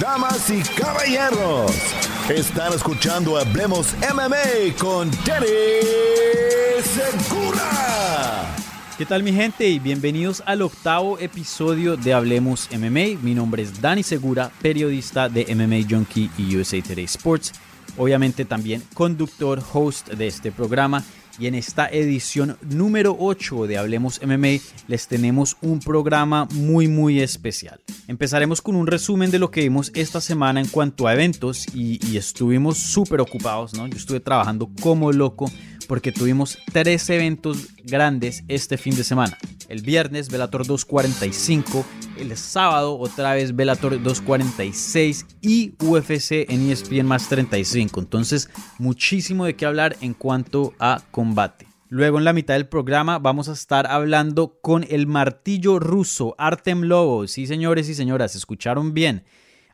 Damas y caballeros, están escuchando Hablemos MMA con Danny Segura. ¿Qué tal mi gente? Y bienvenidos al octavo episodio de Hablemos MMA. Mi nombre es Dani Segura, periodista de MMA Junkie y USA Today Sports. Obviamente también conductor, host de este programa y en esta edición número 8 de Hablemos MMA les tenemos un programa muy muy especial. Empezaremos con un resumen de lo que vimos esta semana en cuanto a eventos y, estuvimos súper ocupados, ¿no? Yo estuve trabajando como loco porque tuvimos tres eventos grandes este fin de semana. El viernes, Velator 245. El sábado, otra vez Velator 246 y UFC en ESPN más 35. Entonces, muchísimo de qué hablar en cuanto a combate. Luego en la mitad del programa vamos a estar hablando con el martillo ruso Artem Lobo. Sí, señores y señoras, escucharon bien.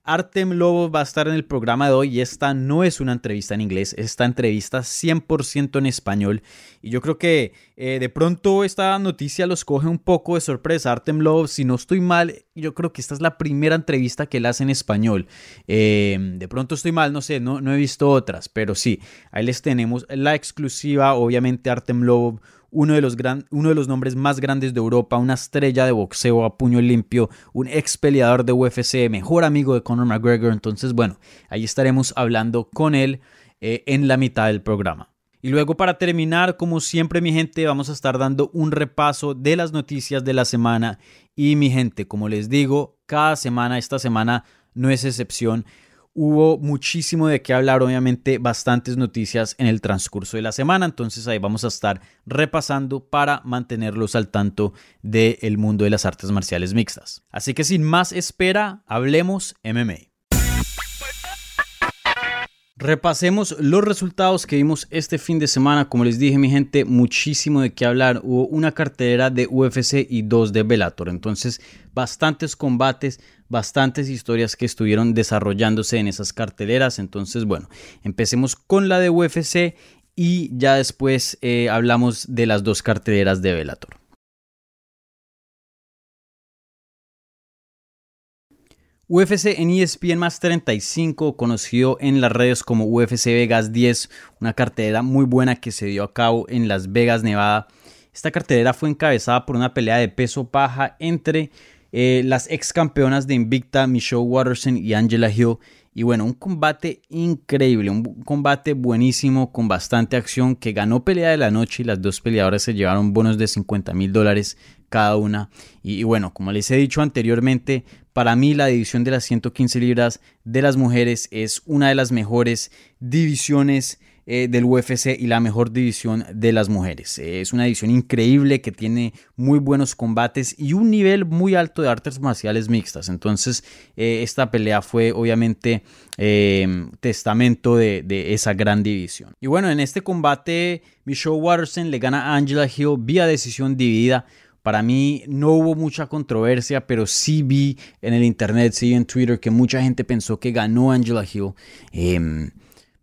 Artem Lobo va a estar en el programa de hoy y esta no es una entrevista en inglés, esta entrevista 100% en español. Y yo creo que eh, de pronto esta noticia los coge un poco de sorpresa. Artem Lobo, si no estoy mal, yo creo que esta es la primera entrevista que él hace en español. Eh, de pronto estoy mal, no sé, no, no he visto otras, pero sí, ahí les tenemos la exclusiva, obviamente Artem Lobo uno de, los uno de los nombres más grandes de Europa, una estrella de boxeo a puño limpio, un ex peleador de UFC, mejor amigo de Conor McGregor. Entonces, bueno, ahí estaremos hablando con él eh, en la mitad del programa. Y luego para terminar, como siempre mi gente, vamos a estar dando un repaso de las noticias de la semana. Y mi gente, como les digo, cada semana, esta semana no es excepción. Hubo muchísimo de qué hablar, obviamente bastantes noticias en el transcurso de la semana, entonces ahí vamos a estar repasando para mantenerlos al tanto del mundo de las artes marciales mixtas. Así que sin más espera, hablemos MMA. Repasemos los resultados que vimos este fin de semana. Como les dije, mi gente, muchísimo de qué hablar. Hubo una cartera de UFC y dos de Bellator. Entonces, bastantes combates, bastantes historias que estuvieron desarrollándose en esas carteleras. Entonces, bueno, empecemos con la de UFC y ya después eh, hablamos de las dos carteleras de Bellator. UFC en ESPN más 35, conocido en las redes como UFC Vegas 10, una cartelera muy buena que se dio a cabo en Las Vegas, Nevada. Esta cartelera fue encabezada por una pelea de peso paja entre eh, las ex campeonas de Invicta, Michelle Watterson y Angela Hill. Y bueno, un combate increíble, un combate buenísimo con bastante acción que ganó pelea de la noche y las dos peleadoras se llevaron bonos de 50 mil dólares cada una. Y, y, bueno, como les he dicho anteriormente, para mí la división de las 115 libras de las mujeres es una de las mejores divisiones eh, del UFC y la mejor división de las mujeres. Eh, es una división increíble que tiene muy buenos combates y un nivel muy alto de artes marciales mixtas. Entonces eh, esta pelea fue obviamente testamento de, de, esa gran división. Y bueno, en este combate Michelle Watterson le gana a Angela Hill vía decisión dividida. Para mí no hubo mucha controversia, pero sí vi en el internet, sí en Twitter que mucha gente pensó que ganó Angela Hill.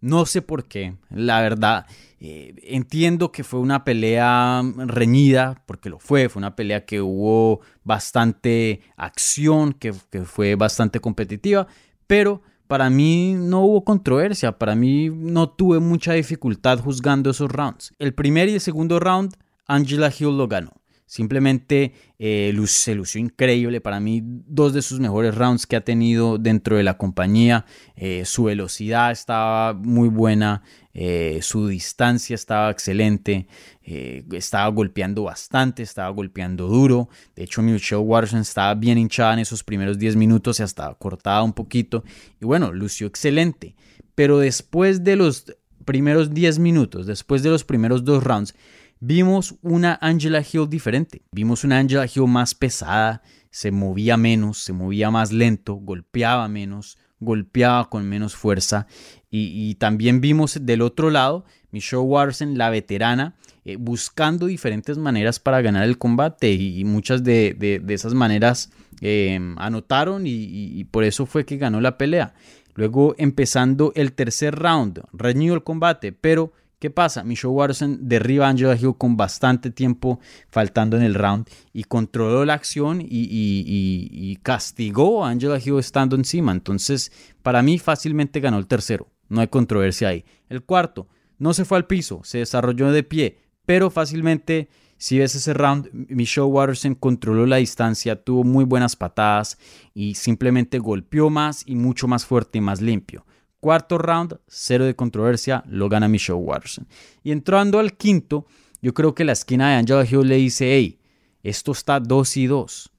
No sé por qué, la verdad. Eh, entiendo que fue una pelea reñida, porque lo fue, fue una pelea que hubo bastante acción, que, que fue bastante competitiva, pero para mí no hubo controversia, para mí no tuve mucha dificultad juzgando esos rounds. El primer y el segundo round, Angela Hill lo ganó. Simplemente eh, se lució increíble. Para mí, dos de sus mejores rounds que ha tenido dentro de la compañía. Eh, su velocidad estaba muy buena. Eh, su distancia estaba excelente. estaba golpeando bastante. Estaba golpeando duro. De hecho, Michelle Watterson estaba bien hinchada en esos primeros 10 minutos. Se estaba cortada un poquito. Y bueno, lució excelente. Pero después de los primeros 10 minutos, después de los primeros dos rounds, vimos una Angela Hill diferente. Vimos una Angela Hill más pesada, se movía menos, se movía más lento, golpeaba menos, golpeaba con menos fuerza. Y, también vimos del otro lado, Michelle Watson, la veterana, eh, buscando diferentes maneras para ganar el combate y, muchas de, esas maneras em, anotaron y, por eso fue que ganó la pelea. Luego empezando el tercer round, reñido el combate, pero ¿Qué pasa? Michelle Watson derriba a Angela Hill con bastante tiempo faltando en el round y controló la acción y, castigó a Angela Hill estando encima. Entonces, para mí fácilmente ganó el tercero. No hay controversia ahí. El cuarto, no se fue al piso, se desarrolló de pie, pero fácilmente, si ves ese round, Michelle Watson controló la distancia, tuvo muy buenas patadas y simplemente golpeó más y mucho más fuerte y más limpio. Cuarto round, cero de controversia, lo gana Michelle Watson. Y entrando al quinto, yo creo que la esquina de Angela Hill le dice, hey, esto está 2 y 2.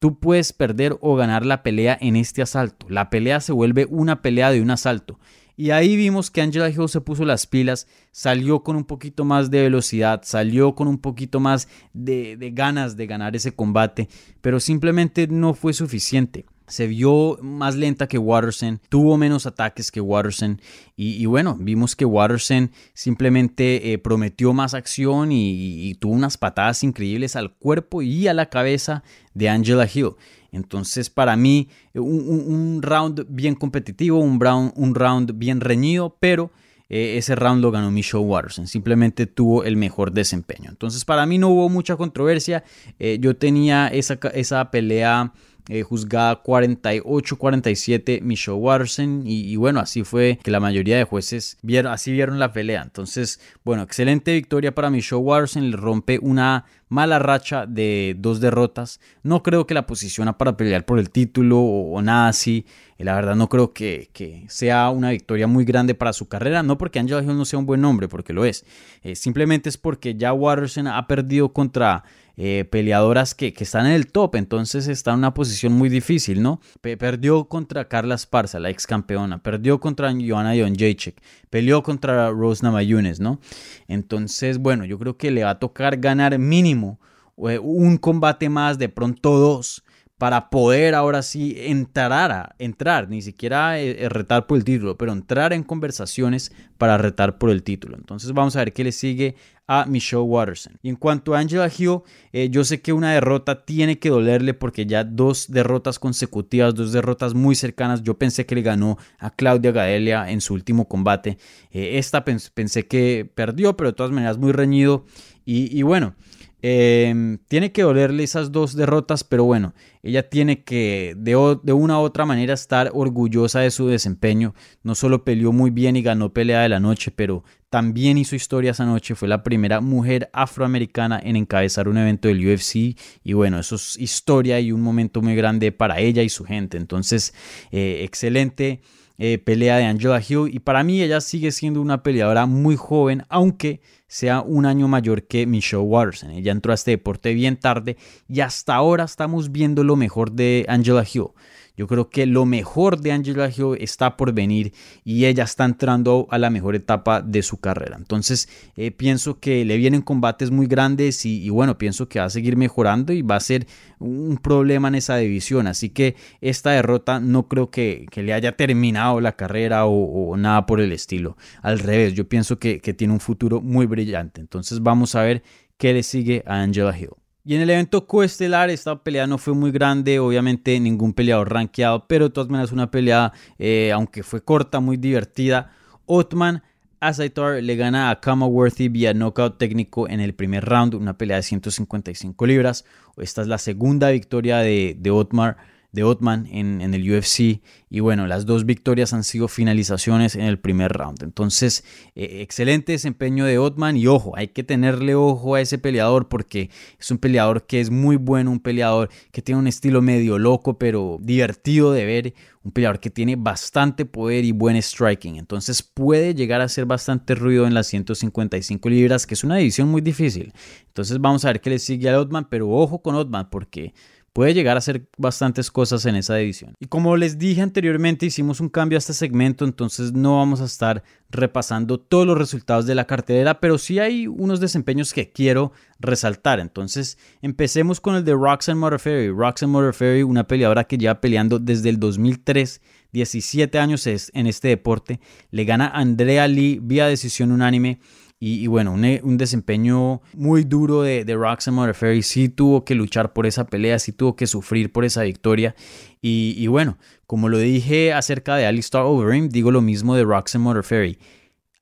Tú puedes perder o ganar la pelea en este asalto. La pelea se vuelve una pelea de un asalto. Y ahí vimos que Angela Hill se puso las pilas, salió con un poquito más de velocidad, salió con un poquito más de, de ganas de ganar ese combate, pero simplemente no fue suficiente se vio más lenta que Watterson, tuvo menos ataques que Watterson y, bueno, vimos que Watterson simplemente eh, prometió más acción y, tuvo unas patadas increíbles al cuerpo y a la cabeza de Angela Hill. Entonces para mí un, round bien competitivo, un, un round bien reñido, pero... Eh, ese round lo ganó Michelle Watterson, simplemente tuvo el mejor desempeño. Entonces para mí no hubo mucha controversia, eh, yo tenía esa, esa pelea eh, juzgada 48-47 Michelle Watterson y, bueno, así fue que la mayoría de jueces vieron, así vieron la pelea. Entonces, bueno, excelente victoria para Michelle Watterson, le rompe una mala racha de dos derrotas. No creo que la posiciona para pelear por el título o, nada así. Eh, la verdad no creo que, sea una victoria muy grande para su carrera. No porque Angela Hill no sea un buen nombre, porque lo es. Eh, simplemente es porque ya Watterson ha perdido contra eh, peleadoras que, están en el top, entonces está en una posición muy difícil, ¿no? perdió contra Carla Esparza, la ex campeona, perdió contra Joanna Jacek, peleó contra Rose Namayunes, ¿no? Entonces, bueno, yo creo que le va a tocar ganar mínimo eh, un combate más, de pronto dos, para poder ahora sí entrar a entrar, ni siquiera eh, eh, retar por el título, pero entrar en conversaciones para retar por el título. Entonces vamos a ver qué le sigue a Michelle Watterson. Y en cuanto a Angela Hill, eh, yo sé que una derrota tiene que dolerle porque ya dos derrotas consecutivas, dos derrotas muy cercanas. Yo pensé que le ganó a Claudia Gadelia en su último combate. esta pensé que perdió, pero de todas maneras muy reñido. y bueno. Em, tiene que dolerle esas dos derrotas, pero bueno, ella tiene que de, una u otra manera estar orgullosa de su desempeño. No solo peleó muy bien y ganó pelea de la noche, pero también hizo historia esa noche. Fue la primera mujer afroamericana en encabezar un evento del UFC. Y bueno, eso es historia y un momento muy grande para ella y su gente. Entonces, eh, excelente. Eh, pelea de Angela Hill y para mí ella sigue siendo una peleadora muy joven, aunque sea un año mayor que Michelle Watterson. Ella entró a este deporte bien tarde y hasta ahora estamos viendo lo mejor de Angela Hill. Yo creo que lo mejor de Angela Hill está por venir y ella está entrando a la mejor etapa de su carrera. Entonces eh, pienso que le vienen combates muy grandes y, bueno, pienso que va a seguir mejorando y va a ser un problema en esa división. Así que esta derrota no creo que, le haya terminado la carrera o, nada por el estilo. Al revés, yo pienso que, que tiene un futuro muy brillante. Entonces vamos a ver qué le sigue a Angela Hill. Y en el evento coestelar esta pelea no fue muy grande, obviamente ningún peleador rankeado, pero de todas maneras una pelea, eh, aunque fue corta, muy divertida. Otman Azaitar le gana a Kamaworthy vía knockout técnico en el primer round, una pelea de 155 libras. Esta es la segunda victoria de, de Otmar de Otman en, el UFC. Y bueno, las dos victorias han sido finalizaciones en el primer round. Entonces, eh, excelente desempeño de Otman. Y ojo, hay que tenerle ojo a ese peleador porque es un peleador que es muy bueno, un peleador que tiene un estilo medio loco, pero divertido de ver. Un peleador que tiene bastante poder y buen striking. Entonces puede llegar a hacer bastante ruido en las 155 libras, que es una división muy difícil. Entonces vamos a ver qué le sigue a Otman. Pero ojo con Otman porque puede llegar a hacer bastantes cosas en esa división. Y como les dije anteriormente, hicimos un cambio a este segmento, entonces no vamos a estar repasando todos los resultados de la cartelera, pero sí hay unos desempeños que quiero resaltar. Entonces, empecemos con el de Roxanne Modafferi. Roxanne Modafferi, una peleadora que lleva peleando desde el 2003, 17 años en este deporte, le gana a Andrea Lee vía decisión unánime y, bueno, un, desempeño muy duro de, de Roxanne Modafferi. Sí tuvo que luchar por esa pelea, sí tuvo que sufrir por esa victoria. Y, bueno, como lo dije acerca de Alistair Overeem, digo lo mismo de Roxanne Modafferi.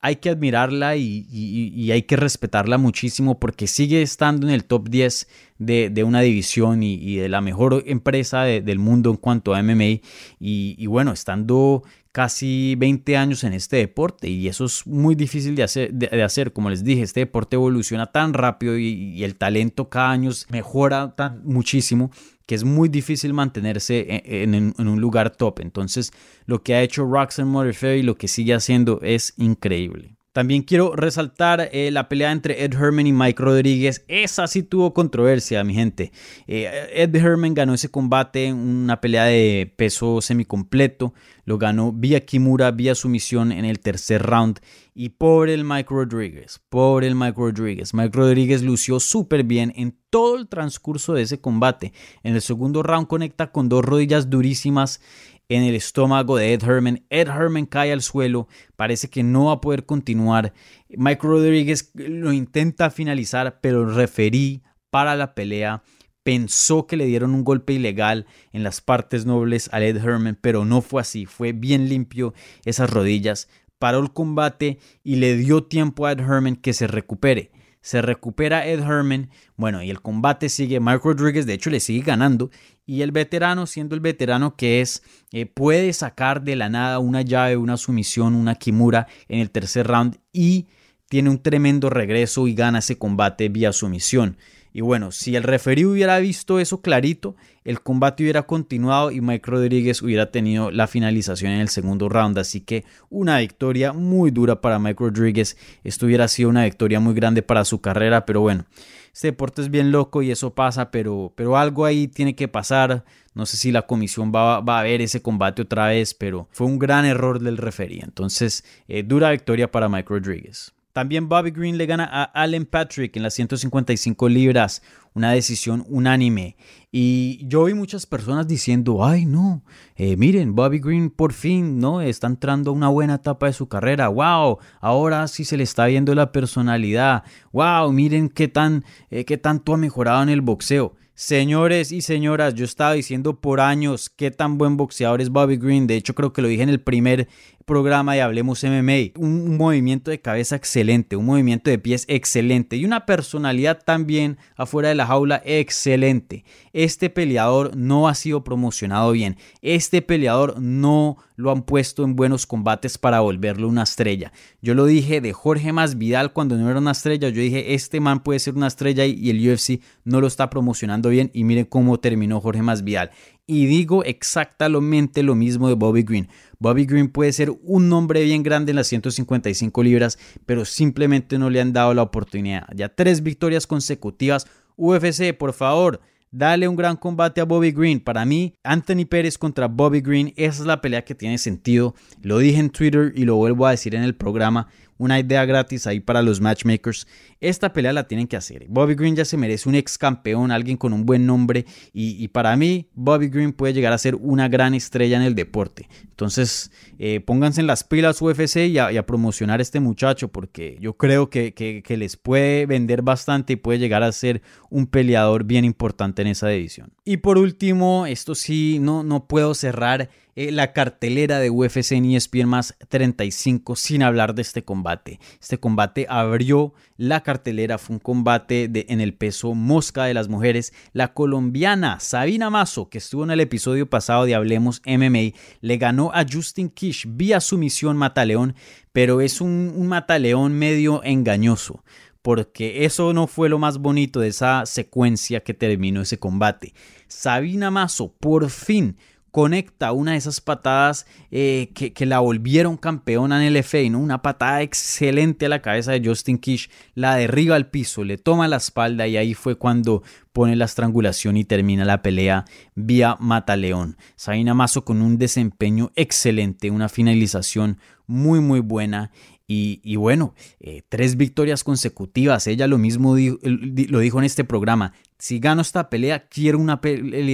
Hay que admirarla y, hay que respetarla muchísimo porque sigue estando en el top 10 de, una división y, de la mejor empresa del mundo en cuanto a MMA. Y, bueno, estando casi 20 años en este deporte y eso es muy difícil de hacer, de, hacer. como les dije, este deporte evoluciona tan rápido y, el talento cada año mejora tan, muchísimo que es muy difícil mantenerse e, en, un lugar top. Entonces, lo que ha hecho Roxanne Modafferi y lo que sigue haciendo es increíble. También quiero resaltar eh, la pelea entre Ed Herman y Mike Rodríguez. Esa sí tuvo controversia, mi gente. Eh, Ed Herman ganó ese combate en una pelea de peso semicompleto. Lo ganó vía Kimura, vía sumisión en el tercer round. Y por el Mike Rodríguez, por el Mike Rodríguez. Mike Rodríguez lució súper bien en todo el transcurso de ese combate. En el segundo round conecta con dos rodillas durísimas en el estómago de Ed Herman. Ed Herman cae al suelo, parece que no va a poder continuar. Mike Rodríguez lo intenta finalizar, pero referí para la pelea pensó que le dieron un golpe ilegal en las partes nobles a Ed Herman, pero no fue así, fue bien limpio esas rodillas, paró el combate y le dio tiempo a Ed Herman que se recupere. Se recupera Ed Herman, bueno, y el combate sigue, Mark Rodríguez de hecho le sigue ganando, y el veterano, siendo el veterano que es, eh, puede sacar de la nada una llave, una sumisión, una kimura en el tercer round y tiene un tremendo regreso y gana ese combate vía sumisión. Y bueno, si el referee hubiera visto eso clarito, el combate hubiera continuado y Mike Rodríguez hubiera tenido la finalización en el segundo round. Así que una victoria muy dura para Mike Rodríguez. Esto hubiera sido una victoria muy grande para su carrera, pero bueno, este deporte es bien loco y eso pasa, pero, pero algo ahí tiene que pasar. No sé si la comisión va, a ver ese combate otra vez, pero fue un gran error del referee. Entonces, eh, dura victoria para Mike Rodríguez. También Bobby Green le gana a Allen Patrick en las 155 libras, una decisión unánime. Y yo vi muchas personas diciendo, ay no, eh, miren, Bobby Green por fin, ¿no? Está entrando a una buena etapa de su carrera. Wow, ahora sí se le está viendo la personalidad. Wow, miren qué, tan, eh, qué tanto ha mejorado en el boxeo. Señores y señoras, yo estaba diciendo por años qué tan buen boxeador es Bobby Green. De hecho, creo que lo dije en el primer programa de Hablemos MMA. Un, movimiento de cabeza excelente, un movimiento de pies excelente y una personalidad también afuera de la jaula excelente. Este peleador no ha sido promocionado bien. Este peleador no lo han puesto en buenos combates para volverlo una estrella. Yo lo dije de Jorge Masvidal cuando no era una estrella. Yo dije, este man puede ser una estrella y el UFC no lo está promocionando bien. Y miren cómo terminó Jorge Masvidal. Y digo exactamente lo mismo de Bobby Green. Bobby Green puede ser un nombre bien grande en las 155 libras, pero simplemente no le han dado la oportunidad. Ya tres victorias consecutivas. UFC, por favor, dale un gran combate a Bobby Green. Para mí, Anthony Pérez contra Bobby Green, esa es la pelea que tiene sentido. Lo dije en Twitter y lo vuelvo a decir en el programa una idea gratis ahí para los matchmakers. Esta pelea la tienen que hacer. Bobby Green ya se merece un ex campeón, alguien con un buen nombre. Y, para mí, Bobby Green puede llegar a ser una gran estrella en el deporte. Entonces, eh, pónganse en las pilas UFC y a, promocionar a este muchacho, porque yo creo que, que, les puede vender bastante y puede llegar a ser un peleador bien importante en esa división. Y por último, esto sí, no, no puedo cerrar eh, la cartelera de UFC en ESPN más 35 sin hablar de este combate. Este combate abrió la cartelera, fue un combate en el peso mosca de las mujeres. La colombiana Sabina Mazo, que estuvo en el episodio pasado de Hablemos MMA, le ganó a Justin Kish vía sumisión Mataleón, pero es un, un Mataleón medio engañoso porque eso no fue lo más bonito de esa secuencia que terminó ese combate. Sabina Mazo por fin conecta una de esas patadas eh, que, la volvieron campeona en el FA, ¿no? Una patada excelente a la cabeza de Justin Kish, la derriba al piso, le toma la espalda y ahí fue cuando pone la estrangulación y termina la pelea vía Mataleón. Sabina Mazo con un desempeño excelente, una finalización muy muy buena y, bueno, eh, tres victorias consecutivas. Ella lo mismo lo dijo en este programa. Si gano esta pelea, quiero una,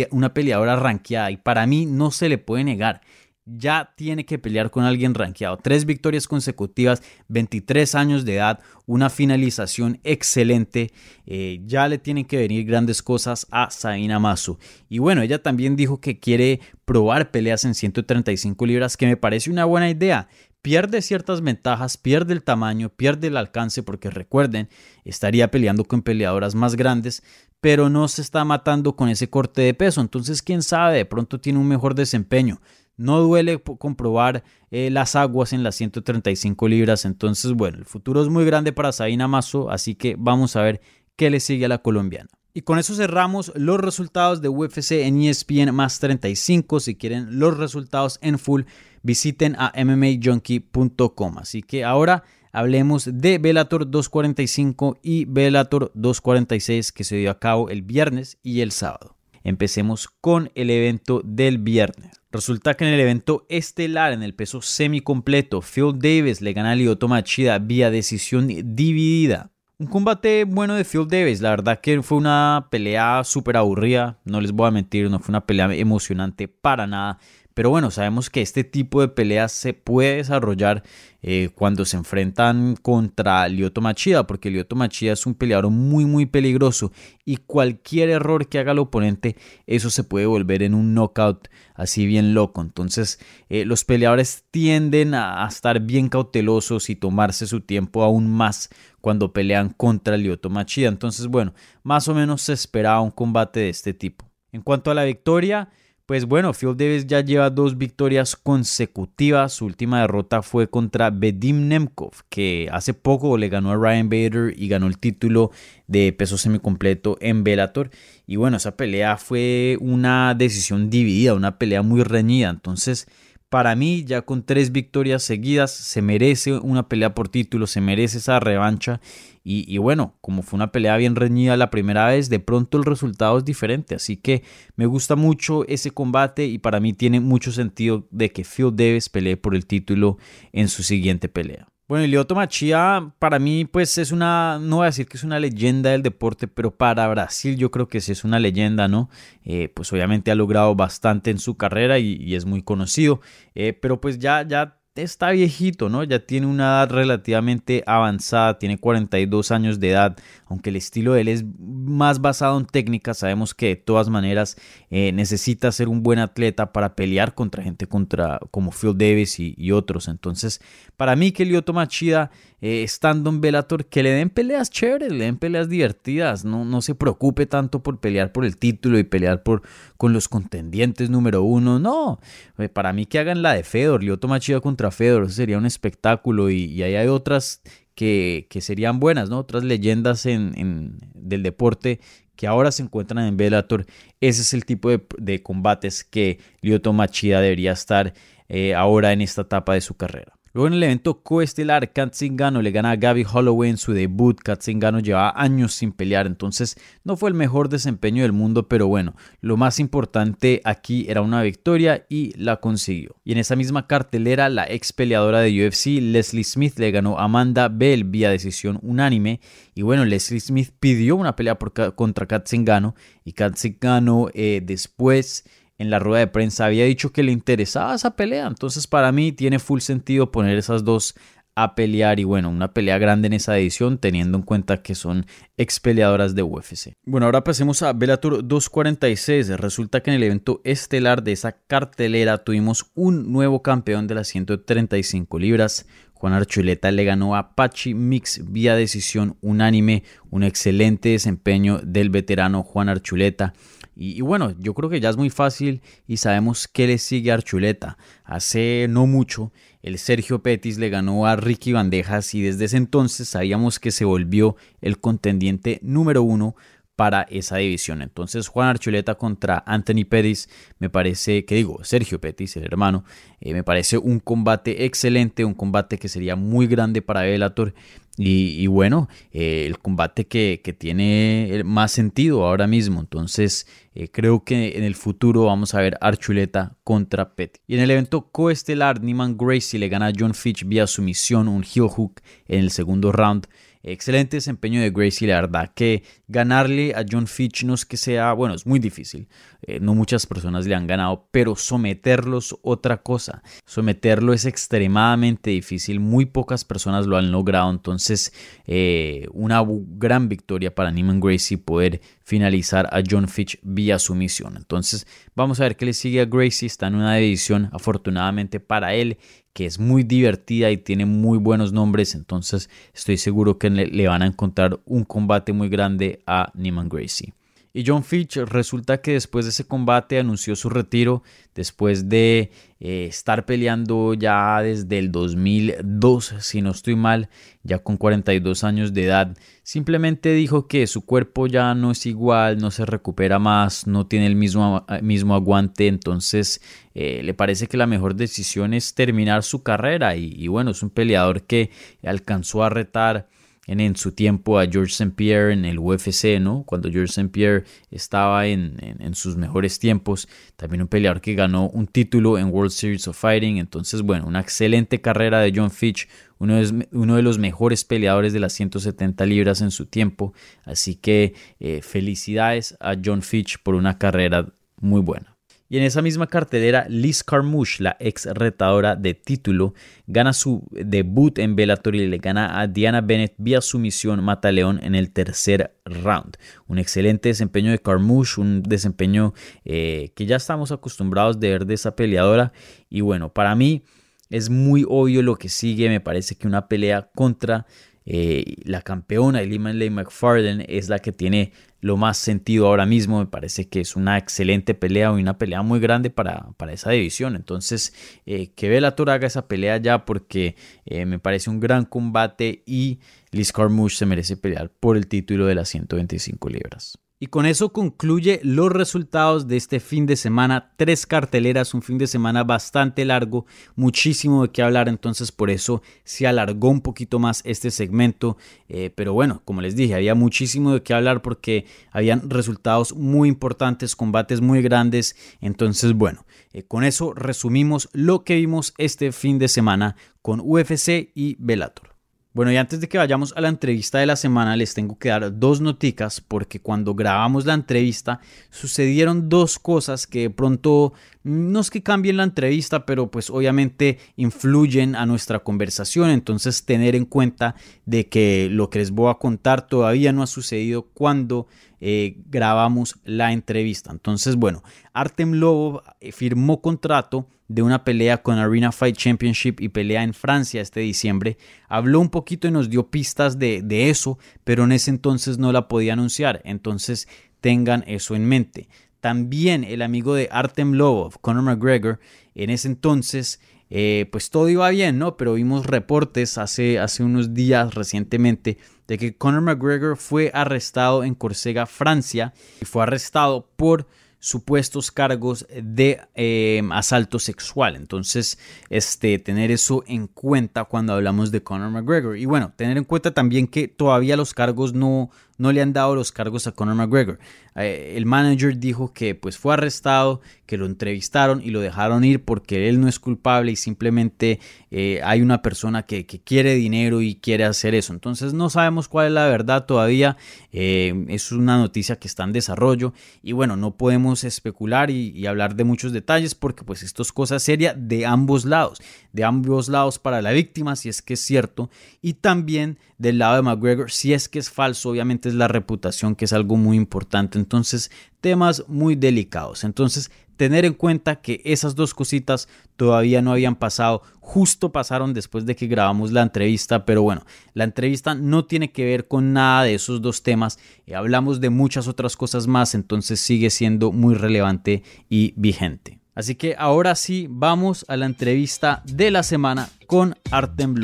una peleadora ranqueada. Y para mí no se le puede negar. Ya tiene que pelear con alguien rankeado. Tres victorias consecutivas, 23 años de edad, una finalización excelente. Eh, ya le tienen que venir grandes cosas a Saina Masu. Y bueno, ella también dijo que quiere probar peleas en 135 libras, que me parece una buena idea pierde ciertas ventajas, pierde el tamaño, pierde el alcance, porque recuerden, estaría peleando con peleadoras más grandes, pero no se está matando con ese corte de peso. Entonces, quién sabe, de pronto tiene un mejor desempeño. No duele comprobar eh, las aguas en las 135 libras. Entonces, bueno, el futuro es muy grande para Sabina Mazo, así que vamos a ver qué le sigue a la colombiana. Y con eso cerramos los resultados de UFC en ESPN más 35. Si quieren los resultados en full, visiten a mmajunkie.com. Así que ahora hablemos de Bellator 245 y Bellator 246 que se dio a cabo el viernes y el sábado. Empecemos con el evento del viernes. Resulta que en el evento estelar en el peso semicompleto, Phil Davis le gana a Lyoto Machida vía decisión dividida. Un combate bueno de Phil Davis, la verdad que fue una pelea súper aburrida, no les voy a mentir, no fue una pelea emocionante para nada, pero bueno, sabemos que este tipo de peleas se puede desarrollar eh, cuando se enfrentan contra Lyoto Machida, porque Lyoto Machida es un peleador muy muy peligroso y cualquier error que haga el oponente, eso se puede volver en un knockout así bien loco. Entonces eh, los peleadores tienden a, estar bien cautelosos y tomarse su tiempo aún más cuando pelean contra Lyoto Machida. Entonces bueno, más o menos se esperaba un combate de este tipo. En cuanto a la victoria, pues bueno, Phil Davis ya lleva dos victorias consecutivas. Su última derrota fue contra Bedim Nemkov, que hace poco le ganó a Ryan Bader y ganó el título de peso semicompleto en Bellator. Y bueno, esa pelea fue una decisión dividida, una pelea muy reñida. Entonces, para mí, ya con tres victorias seguidas, se merece una pelea por título, se merece esa revancha. Y, bueno, como fue una pelea bien reñida la primera vez, de pronto el resultado es diferente. Así que me gusta mucho ese combate y para mí tiene mucho sentido de que Phil Davis pelee por el título en su siguiente pelea. Bueno, Lyoto Machia para mí pues es una, no voy a decir que es una leyenda del deporte, pero para Brasil yo creo que sí es una leyenda, ¿no? Eh, pues obviamente ha logrado bastante en su carrera y, es muy conocido, eh, pero pues ya, ya está viejito, ¿no? Ya tiene una edad relativamente avanzada, tiene 42 años de edad, aunque el estilo de él es más basado en técnica, sabemos que de todas maneras eh, necesita ser un buen atleta para pelear contra gente contra, como Phil Davis y, otros. Entonces, para mí que Lyoto Machida, eh, estando en Bellator, que le den peleas chéveres, le den peleas divertidas, no, no se preocupe tanto por pelear por el título y pelear por, con los contendientes número uno, no, eh, para mí que hagan la de Fedor, Lyoto Machida contra Fedor, sería un espectáculo y, y ahí hay otras que, serían buenas, ¿no? Otras leyendas en, del deporte que ahora se encuentran en Bellator. Ese es el tipo de, combates que Lyoto Machida debería estar eh, ahora en esta etapa de su carrera. Luego en el evento coestelar, Katzingano le gana a Gaby Holloway en su debut. Katzingano llevaba años sin pelear, entonces no fue el mejor desempeño del mundo, pero bueno, lo más importante aquí era una victoria y la consiguió. Y en esa misma cartelera, la ex peleadora de UFC, Leslie Smith, le ganó a Amanda Bell vía decisión unánime. Y bueno, Leslie Smith pidió una pelea contra Katzingano y Katzingano eh, después en la rueda de prensa había dicho que le interesaba esa pelea. Entonces para mí tiene full sentido poner esas dos a pelear y bueno, una pelea grande en esa edición teniendo en cuenta que son ex peleadoras de UFC. Bueno, ahora pasemos a Bellator 246. Resulta que en el evento estelar de esa cartelera tuvimos un nuevo campeón de las 135 libras. Juan Archuleta le ganó a Pachi Mix vía decisión unánime, un excelente desempeño del veterano Juan Archuleta. Y, bueno, yo creo que ya es muy fácil y sabemos qué le sigue a Archuleta. Hace no mucho, el Sergio Petis le ganó a Ricky Bandejas y desde ese entonces sabíamos que se volvió el contendiente número uno para esa división. Entonces Juan Archuleta contra Anthony Pettis me parece, que digo, Sergio Pettis, el hermano, eh, me parece un combate excelente, un combate que sería muy grande para Bellator y, bueno, eh, el combate que, tiene más sentido ahora mismo. Entonces, eh, creo que en el futuro vamos a ver Archuleta contra Petty. Y en el evento coestelar, Neiman Gracie le gana a John Fitch vía sumisión, un heel hook en el segundo round. Excelente desempeño de Gracie, la verdad que ganarle a John Fitch no es que sea, bueno, es muy difícil. Eh, no muchas personas le han ganado, pero someterlos otra cosa. Someterlo es extremadamente difícil, muy pocas personas lo han logrado, entonces eh, una gran victoria para Neiman Gracie poder finalizar a John Fitch vía sumisión. Entonces vamos a ver qué le sigue a Gracie, está en una división afortunadamente para él que es muy divertida y tiene muy buenos nombres, entonces estoy seguro que le, van a encontrar un combate muy grande a Neiman Gracie. Y John Fitch resulta que después de ese combate anunció su retiro después de eh, estar peleando ya desde el 2002, si no estoy mal, ya con 42 años de edad. Simplemente dijo que su cuerpo ya no es igual, no se recupera más, no tiene el mismo, mismo aguante, entonces eh, le parece que la mejor decisión es terminar su carrera y bueno, es un peleador que alcanzó a retar en, su tiempo a George St. Pierre en el UFC, ¿no? Cuando George St. Pierre estaba en, sus mejores tiempos. También un peleador que ganó un título en World Series of Fighting. Entonces, bueno, una excelente carrera de John Fitch, uno de, uno de los mejores peleadores de las 170 libras en su tiempo. Así que eh, felicidades a John Fitch por una carrera muy buena. Y en esa misma cartelera, Liz Carmouche, la ex retadora de título, gana su debut en Bellator y le gana a Diana Bennett vía sumisión Mataleón en el tercer round. Un excelente desempeño de Carmouche, un desempeño eh, que ya estamos acostumbrados de ver de esa peleadora. Y bueno, para mí es muy obvio lo que sigue. Me parece que una pelea contra eh, la campeona Eliman Lay McFarden es la que tiene lo más sentido ahora mismo. Me parece que es una excelente pelea y una pelea muy grande para, para esa división. Entonces, eh, que Bellator haga esa pelea ya porque eh, me parece un gran combate y Liz Carmouche se merece pelear por el título de las 125 libras. Y con eso concluye los resultados de este fin de semana. Tres carteleras, un fin de semana bastante largo, muchísimo de qué hablar, entonces por eso se alargó un poquito más este segmento. Eh, pero bueno, como les dije, había muchísimo de qué hablar porque habían resultados muy importantes, combates muy grandes. Entonces bueno, eh, con eso resumimos lo que vimos este fin de semana con UFC y Bellator. Bueno, y antes de que vayamos a la entrevista de la semana, les tengo que dar dos noticas porque cuando grabamos la entrevista sucedieron dos cosas que de pronto no es que cambien la entrevista, pero pues obviamente influyen a nuestra conversación. Entonces tener en cuenta de que lo que les voy a contar todavía no ha sucedido cuando eh, grabamos la entrevista. Entonces, bueno, Artem Lobo eh, firmó contrato de una pelea con Arena Fight Championship y pelea en Francia este diciembre. Habló un poquito y nos dio pistas de, de eso, pero en ese entonces no la podía anunciar. Entonces tengan eso en mente. También el amigo de Artem Lobov, Conor McGregor, en ese entonces, eh, pues todo iba bien, ¿no? Pero vimos reportes hace, hace unos días recientemente de que Conor McGregor fue arrestado en Corsega, Francia, y fue arrestado por supuestos cargos de eh, asalto sexual. Entonces, este, tener eso en cuenta cuando hablamos de Conor McGregor. Y bueno, tener en cuenta también que todavía los cargos no, no le han dado los cargos a Conor McGregor. Eh, el manager dijo que pues fue arrestado, que lo entrevistaron y lo dejaron ir porque él no es culpable y simplemente eh, hay una persona que, quiere dinero y quiere hacer eso. Entonces no sabemos cuál es la verdad todavía. Eh, es una noticia que está en desarrollo y bueno, no podemos especular y, y hablar de muchos detalles porque pues esto es cosa seria de ambos lados. De ambos lados para la víctima si es que es cierto y también del lado de McGregor si es que es falso. Obviamente es la reputación, que es algo muy importante. Entonces, temas muy delicados. Entonces, tener en cuenta que esas dos cositas todavía no habían pasado, justo pasaron después de que grabamos la entrevista, pero bueno, la entrevista no tiene que ver con nada de esos dos temas, eh, hablamos de muchas otras cosas más, entonces sigue siendo muy relevante y vigente. Así que ahora sí, vamos a la entrevista de la semana con Artem.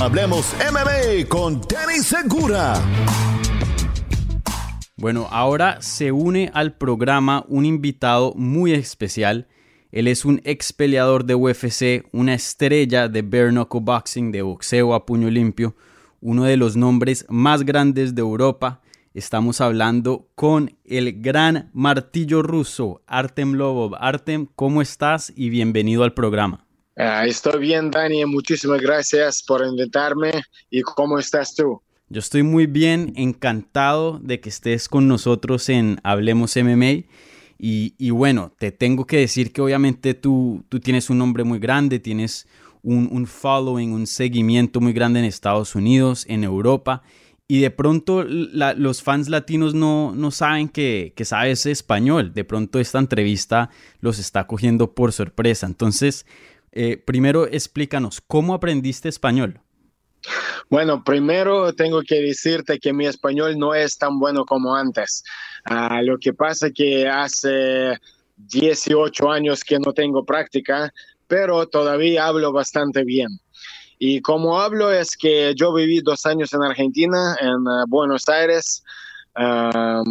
Hablemos MMA con Danny Segura. Bueno, ahora se une al programa un invitado muy especial. Él es un ex peleador de UFC, una estrella de bare knuckle boxing, de boxeo a puño limpio, uno de los nombres más grandes de Europa. Estamos hablando con el gran martillo ruso, Artem Lobov. Artem, ¿cómo estás? Y bienvenido al programa. Ah, estoy bien, Dani. Muchísimas gracias por invitarme. ¿Y cómo estás tú? Yo estoy muy bien, encantado de que estés con nosotros en Hablemos MMA. Y, bueno, te tengo que decir que obviamente tú, tú tienes un nombre muy grande, tienes un, following, un seguimiento muy grande en Estados Unidos, en Europa. Y de pronto los fans latinos no, no saben que, que, sabes español. De pronto esta entrevista los está cogiendo por sorpresa. Entonces, eh, primero explícanos, ¿cómo aprendiste español? Bueno, primero tengo que decirte que mi español no es tan bueno como antes. Ah, lo que pasa es que hace 18 años que no tengo práctica, pero todavía hablo bastante bien. Y como hablo es que yo viví dos años en Argentina, en ah, Buenos Aires. Ah,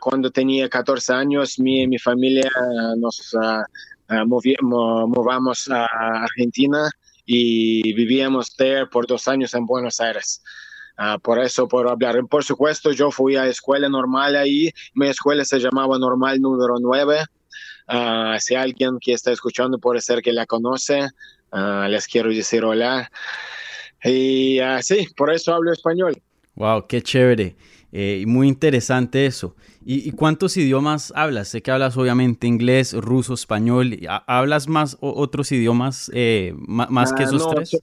cuando tenía 14 años, mi, mi familia nos movamos a Argentina y vivíamos there por dos años en Buenos Aires. Ah, por eso puedo hablar. Por supuesto, yo fui a escuela normal ahí. Mi escuela se llamaba Normal número 9. Ah, si alguien que está escuchando puede ser que la conoce, ah, les quiero decir hola. Y sí, por eso hablo español. Wow, qué chévere. Eh, muy interesante eso. ¿Y, cuántos idiomas hablas? Sé que hablas obviamente inglés, ruso, español. ¿Hablas más otros idiomas eh, más que ah, esos tres?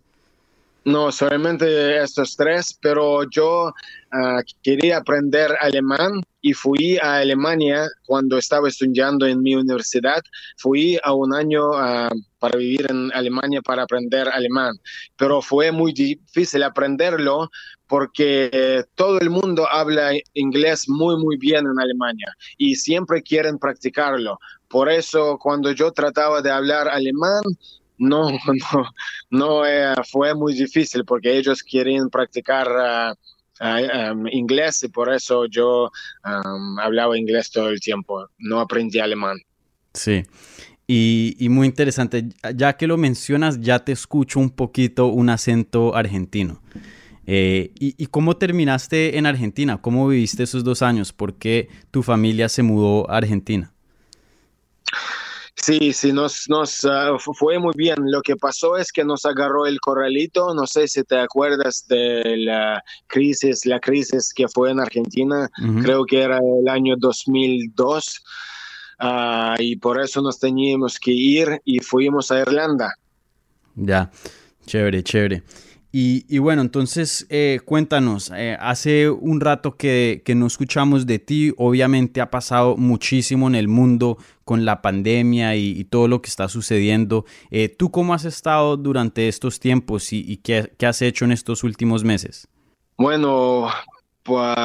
No, solamente estos tres, pero yo ah, quería aprender alemán y fui a Alemania cuando estaba estudiando en mi universidad. Fui a un año ah, para vivir en Alemania para aprender alemán, pero fue muy difícil aprenderlo porque todo el mundo habla inglés muy, muy bien en Alemania y siempre quieren practicarlo. Por eso cuando yo trataba de hablar alemán, no, no, no eh, fue muy difícil porque ellos quieren practicar ah, ah, um, inglés y por eso yo um, hablaba inglés todo el tiempo, no aprendí alemán. Sí. Y, y, muy interesante, ya que lo mencionas, ya te escucho un poquito un acento argentino. Eh, y, y, cómo terminaste en Argentina? ¿Cómo viviste esos dos años? ¿Por qué tu familia se mudó a Argentina? Sí, sí, nos, nos ah, fue muy bien. Lo que pasó es que nos agarró el corralito. No sé si te acuerdas de la crisis, la crisis que fue en Argentina. Creo que era el año 2002. Ah, y por eso nos teníamos que ir y fuimos a Irlanda. Ya, chévere, chévere. Y, bueno, entonces eh, cuéntanos, eh, hace un rato que, no escuchamos de ti, obviamente ha pasado muchísimo en el mundo con la pandemia y, todo lo que está sucediendo. Eh, ¿Tú cómo has estado durante estos tiempos y, qué, qué has hecho en estos últimos meses? Bueno, pues,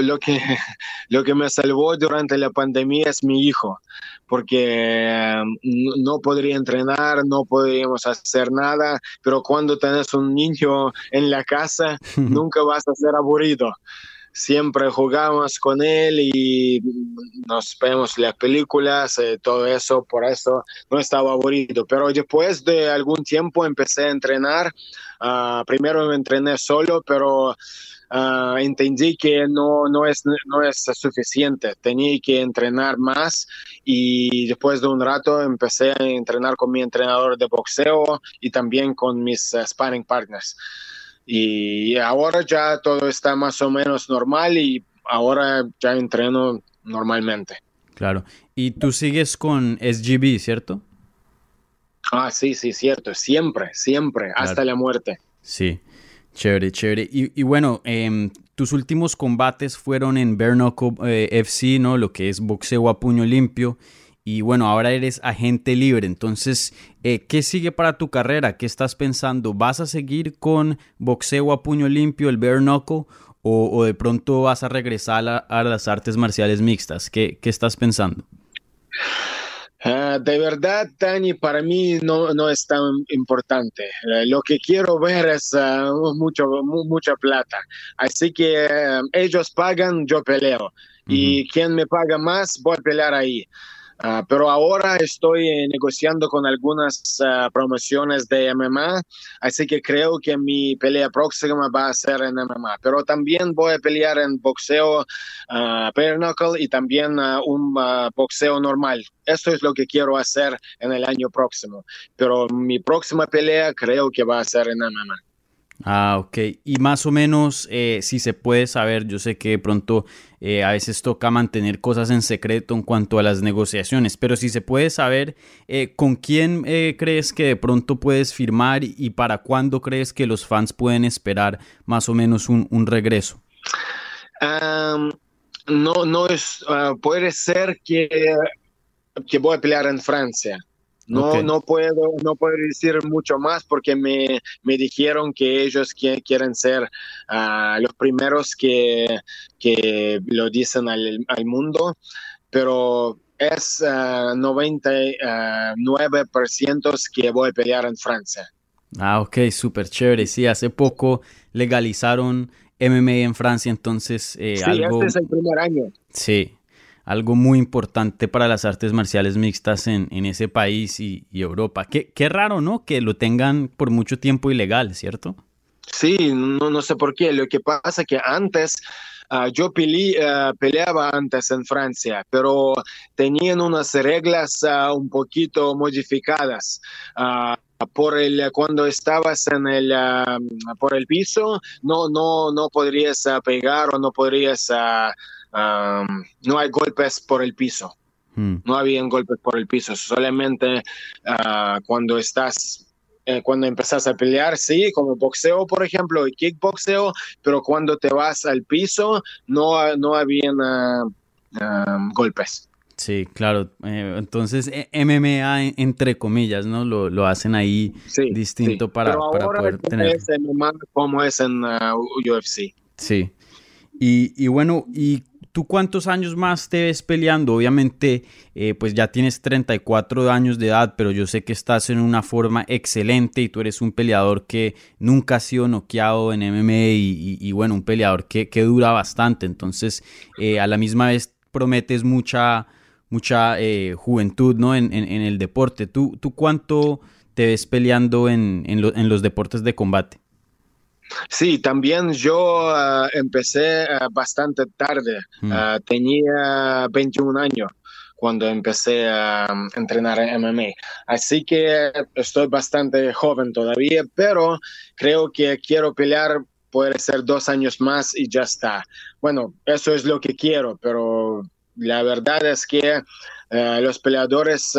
lo, que, lo que me salvó durante la pandemia es mi hijo, porque no podría entrenar, no podríamos hacer nada, pero cuando tenés un niño en la casa, nunca vas a ser aburrido. Siempre jugamos con él y nos vemos las películas, eh, todo eso, por eso no estaba aburrido. Pero después de algún tiempo empecé a entrenar. Ah, primero me entrené solo, pero Ah, entendí que no, no, es, no es suficiente, tenía que entrenar más y después de un rato empecé a entrenar con mi entrenador de boxeo y también con mis uh, sparring partners. Y ahora ya todo está más o menos normal y ahora ya entreno normalmente. Claro. Y tú sigues con SGB, ¿cierto? Ah, sí, sí, cierto. Siempre, siempre, hasta la muerte. Sí. Chévere, chévere. Y, bueno, em, tus últimos combates fueron en Bernoco eh, FC, ¿no? Lo que es boxeo a puño limpio. Y bueno, ahora eres agente libre. Entonces, eh, ¿qué sigue para tu carrera? ¿Qué estás pensando? ¿Vas a seguir con boxeo a puño limpio, el bare? O, de pronto vas a regresar a, las artes marciales mixtas? ¿Qué, qué estás pensando? Ah, de verdad, Tani, para mí no, no es tan importante. Eh, lo que quiero ver es uh, mucho, mucha plata. Así que eh, ellos pagan, yo peleo. y quien me paga más, voy a pelear ahí. Ah, pero ahora estoy eh, negociando con algunas ah, promociones de MMA, así que creo que mi pelea próxima va a ser en MMA. Pero también voy a pelear en boxeo uh, knuckle y también un boxeo normal. Esto es lo que quiero hacer en el año próximo. Pero mi próxima pelea creo que va a ser en MMA. Ah, ok. Y más o menos, eh, si se puede saber, yo sé que de pronto eh, a veces toca mantener cosas en secreto en cuanto a las negociaciones, pero si se puede saber, eh, ¿con quién crees que de pronto puedes firmar y, para cuándo crees que los fans pueden esperar más o menos un, regreso? no, no es, ah, puede ser que, que voy a pelear en Francia. No, no, puedo, no puedo decir mucho más porque me, me dijeron que ellos quieren ser ah, los primeros que, que lo dicen al, al mundo, pero es 99% ah, que voy a pelear en Francia. Ah, ok, súper chévere. Sí, hace poco legalizaron MMA en Francia, entonces eh, sí, este es el primer año. Sí, algo muy importante para las artes marciales mixtas en, ese país y, Europa. Qué, qué, raro, ¿no? Que lo tengan por mucho tiempo ilegal, ¿cierto? Sí, no, no sé por qué. Lo que pasa es que antes ah, yo ah, peleaba antes en Francia, pero tenían unas reglas uh, un poquito modificadas. por el cuando estabas en el por el piso no no no podrías pegar o no podrías no hay golpes por el piso. Hmm. No habían golpes por el piso, solamente ah, cuando estás, eh, cuando empezás a pelear, sí, como boxeo, por ejemplo, y kickboxeo, pero cuando te vas al piso, no, no habían ah, golpes. Sí, claro. Eh, entonces, eh, MMA entre comillas, ¿no? Lo, lo hacen ahí distinto para, para poder tener. Es MMA como es en UFC. Sí. Y, y, bueno, ¿y ¿Tú cuántos años más te ves peleando? Obviamente, eh, pues ya tienes 34 años de edad, pero yo sé que estás en una forma excelente y tú eres un peleador que nunca ha sido noqueado en MMA y, bueno, un peleador que, dura bastante. Entonces, eh, a la misma vez prometes mucha, mucha eh, juventud ¿no? En, el deporte. ¿Tú, ¿Tú cuánto te ves peleando en, en los deportes de combate? Sí, también yo ah, empecé ah, bastante tarde. Mm. Ah, tenía 21 años cuando empecé a entrenar en MMA. Así que estoy bastante joven todavía, pero creo que quiero pelear, puede ser dos años más y ya está. Bueno, eso es lo que quiero, pero la verdad es que los peleadores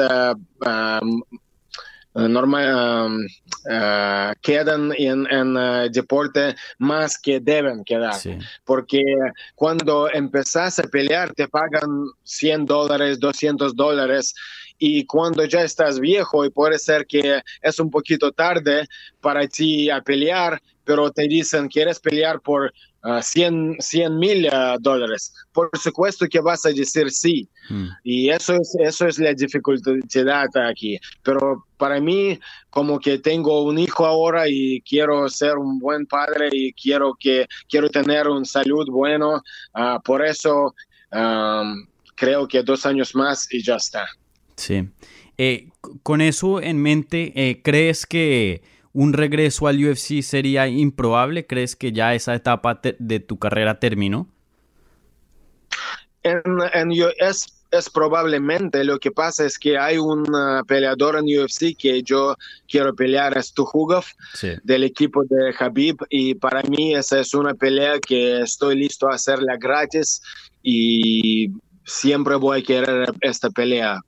eh, normal, uh, quedan en, en uh, deporte más que deben quedar. Porque cuando empezás a pelear te pagan 100 dólares, 200 dólares y cuando ya estás viejo y puede ser que es un poquito tarde para ti a pelear, pero te dicen, ¿quieres pelear por 100 ah, mil ah, dólares. Por supuesto que vas a decir sí. Hmm. Y eso es, eso es la dificultad aquí. Pero para mí, como que tengo un hijo ahora y quiero ser un buen padre y quiero, que, quiero tener un salud bueno, ah, por eso creo que dos años más y ya está. Sí. Eh, con eso en mente, eh, ¿crees que un regreso al UFC sería improbable? ¿Crees que ya esa etapa de tu carrera terminó? En, en es, es, probablemente, lo que pasa es que hay un peleador en UFC que yo quiero pelear, es Tuhugov, del equipo de Habib, y para mí esa es una pelea que estoy listo a hacerla gratis y siempre voy a querer esta pelea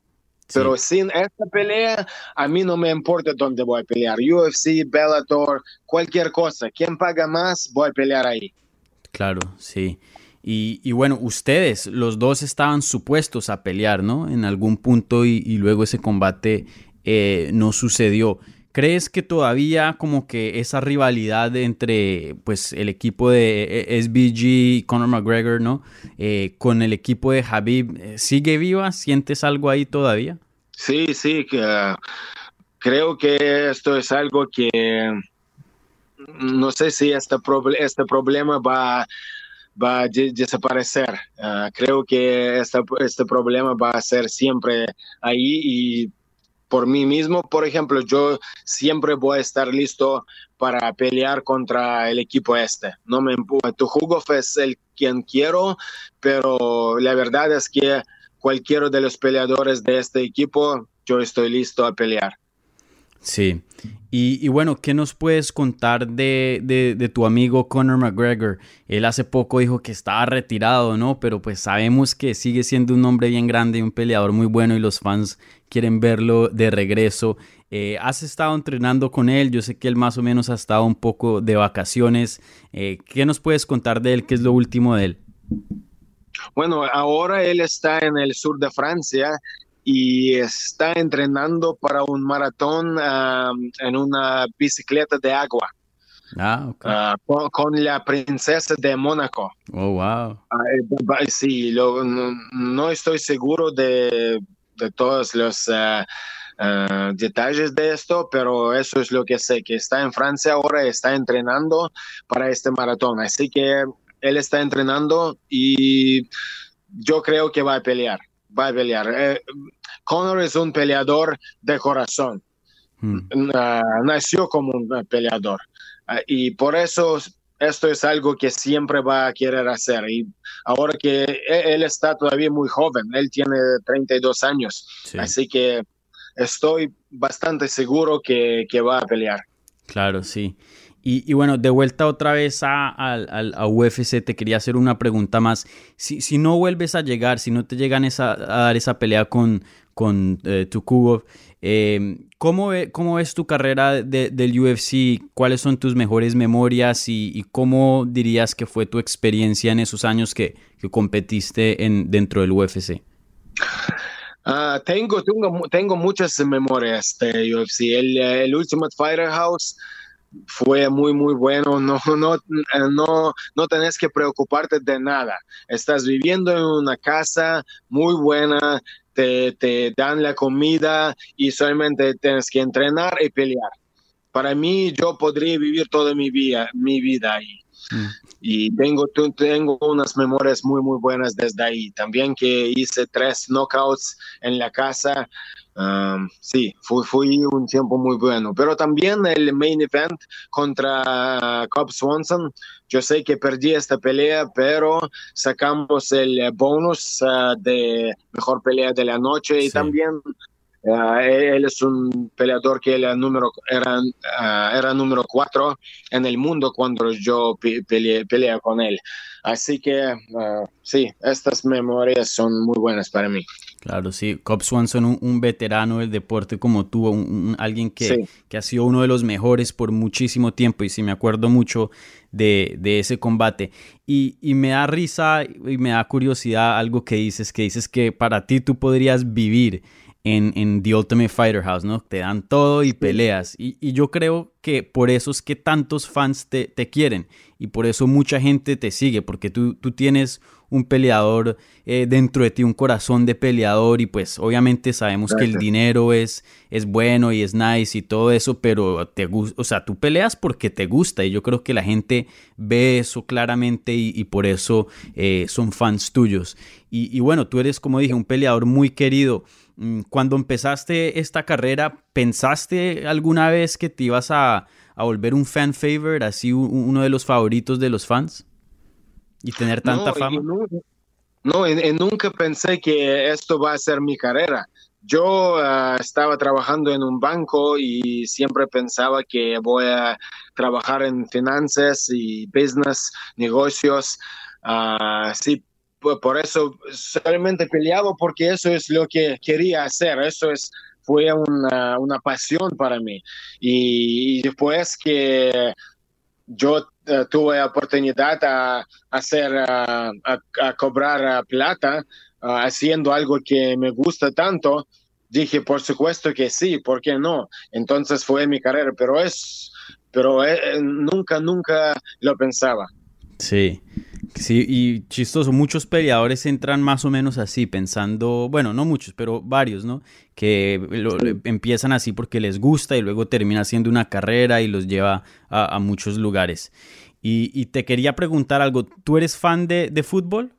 pero sin esta pelea, a mí no me importa dónde voy a pelear. UFC, Bellator, cualquier cosa. Quien paga más, voy a pelear ahí. Claro, sí. Y, bueno, ustedes, los dos estaban supuestos a pelear, ¿no? En algún punto y, luego ese combate eh, no sucedió. ¿Crees que todavía como que esa rivalidad entre pues el equipo de eh, SBG, Conor McGregor, ¿no? Eh, con el equipo de Habib, eh, ¿sigue viva? ¿Sientes algo ahí todavía? Sí, sí, creo que esto es algo que no sé si este, este problema va va a desaparecer. Ah, creo que este, este problema va a ser siempre ahí y por mí mismo, por ejemplo, yo siempre voy a estar listo para pelear contra el equipo este. No me Tu jugo es el quien quiero, pero la verdad es que cualquiera de los peleadores de este equipo, yo estoy listo a pelear. Sí. Y, bueno, ¿qué nos puedes contar de, tu amigo Conor McGregor? Él hace poco dijo que estaba retirado, ¿no? Pero pues sabemos que sigue siendo un hombre bien grande y un peleador muy bueno y los fans quieren verlo de regreso. Eh, ¿Has estado entrenando con él? Yo sé que él más o menos ha estado un poco de vacaciones. Eh, ¿Qué nos puedes contar de él? ¿Qué es lo último de él? Bueno, ahora él está en el sur de Francia y está entrenando para un maratón en una bicicleta de agua. Ah, ah con, la princesa de Mónaco. Oh, wow. Ah, eh, sí, no, estoy seguro de, todos los ah, detalles de esto, pero eso es lo que sé, que está en Francia ahora, está entrenando para este maratón. Así que él está entrenando y yo creo que va a pelear va a pelear. Eh, Conor es un peleador de corazón. Hmm. nació como un peleador. Ah, y por eso esto es algo que siempre va a querer hacer. Y ahora que e, él está todavía muy joven, él tiene 32 años. Así que estoy bastante seguro que, que va a pelear. Claro, sí. Y, bueno, de vuelta otra vez a, a, UFC, te quería hacer una pregunta más. Si, si, no vuelves a llegar, si no te llegan esa, a dar esa pelea con, con eh, eh, ¿cómo, ¿cómo, ves tu carrera del UFC? ¿Cuáles son tus mejores memorias y, cómo dirías que fue tu experiencia en esos años que, que competiste en, dentro del UFC? Ah, tengo, tengo, tengo, muchas memorias de UFC. El, el Ultimate Fighter House fue muy, muy bueno. No, no, no, no tenés que preocuparte de nada. Estás viviendo en una casa muy buena, te, te dan la comida y solamente tienes que entrenar y pelear. Para mí, yo podría vivir toda mi vida, mi vida ahí. Mm. Y tengo, tengo unas memorias muy, muy buenas desde ahí. También que hice tres knockouts en la casa sí, fue, fue, un tiempo muy bueno. Pero también el main event contra Cobb Swanson. Yo sé que perdí esta pelea, pero sacamos el bonus ah, de mejor pelea de la noche y también ah, él es un peleador que era número, era, ah, era número cuatro en el mundo cuando yo peleé, peleé con él. Así que sí, estas memorias son muy buenas para mí. Claro, sí. Cobb Swanson, un, un veterano del deporte como tú, un, alguien que, que, ha sido uno de los mejores por muchísimo tiempo y sí me acuerdo mucho de, de ese combate. Y, y, me da risa y me da curiosidad algo que dices, que dices que para ti tú podrías vivir en, en The Ultimate Fighter House, ¿no? Te dan todo y peleas. Y, y, yo creo que por eso es que tantos fans te, te, quieren y por eso mucha gente te sigue, porque tú, tú tienes un peleador eh, dentro de ti, un corazón de peleador y pues obviamente sabemos que el dinero es, es bueno y es nice y todo eso, pero te gusta, o sea, tú peleas porque te gusta y yo creo que la gente ve eso claramente y, por eso eh, son fans tuyos. Y, y bueno, tú eres, como dije, un peleador muy querido. Mm, cuando empezaste esta carrera, ¿pensaste alguna vez que te ibas a, a volver un fan favorite, así uno de los favoritos de los fans? Y tener tanta fama? No, nunca pensé que esto va a ser mi carrera. Yo ah, estaba trabajando en un banco y siempre pensaba que voy a trabajar en finanzas y business, negocios. Uh, sí, por eso solamente peleaba porque eso es lo que quería hacer. Eso es fue una, una pasión para mí. Y, y después que yo eh, tuve oportunidad a, hacer, a, cobrar plata haciendo algo que me gusta tanto, dije, por supuesto que sí, ¿por qué no? Entonces fue mi carrera, pero es, pero eh, nunca, nunca lo pensaba. Sí, Sí, y chistoso, muchos peleadores entran más o menos así, pensando, bueno, no muchos, pero varios, ¿no? Que empiezan así porque les gusta y luego termina haciendo una carrera y los lleva a, muchos lugares. Y, te quería preguntar algo, ¿tú eres fan de, fútbol?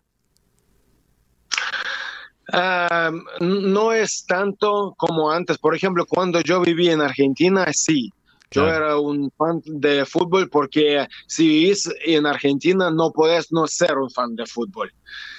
Ah, no es tanto como antes. Por ejemplo, cuando yo viví en Argentina, sí. Yo era un fan de fútbol porque si vivís en Argentina no puedes no ser un fan de fútbol.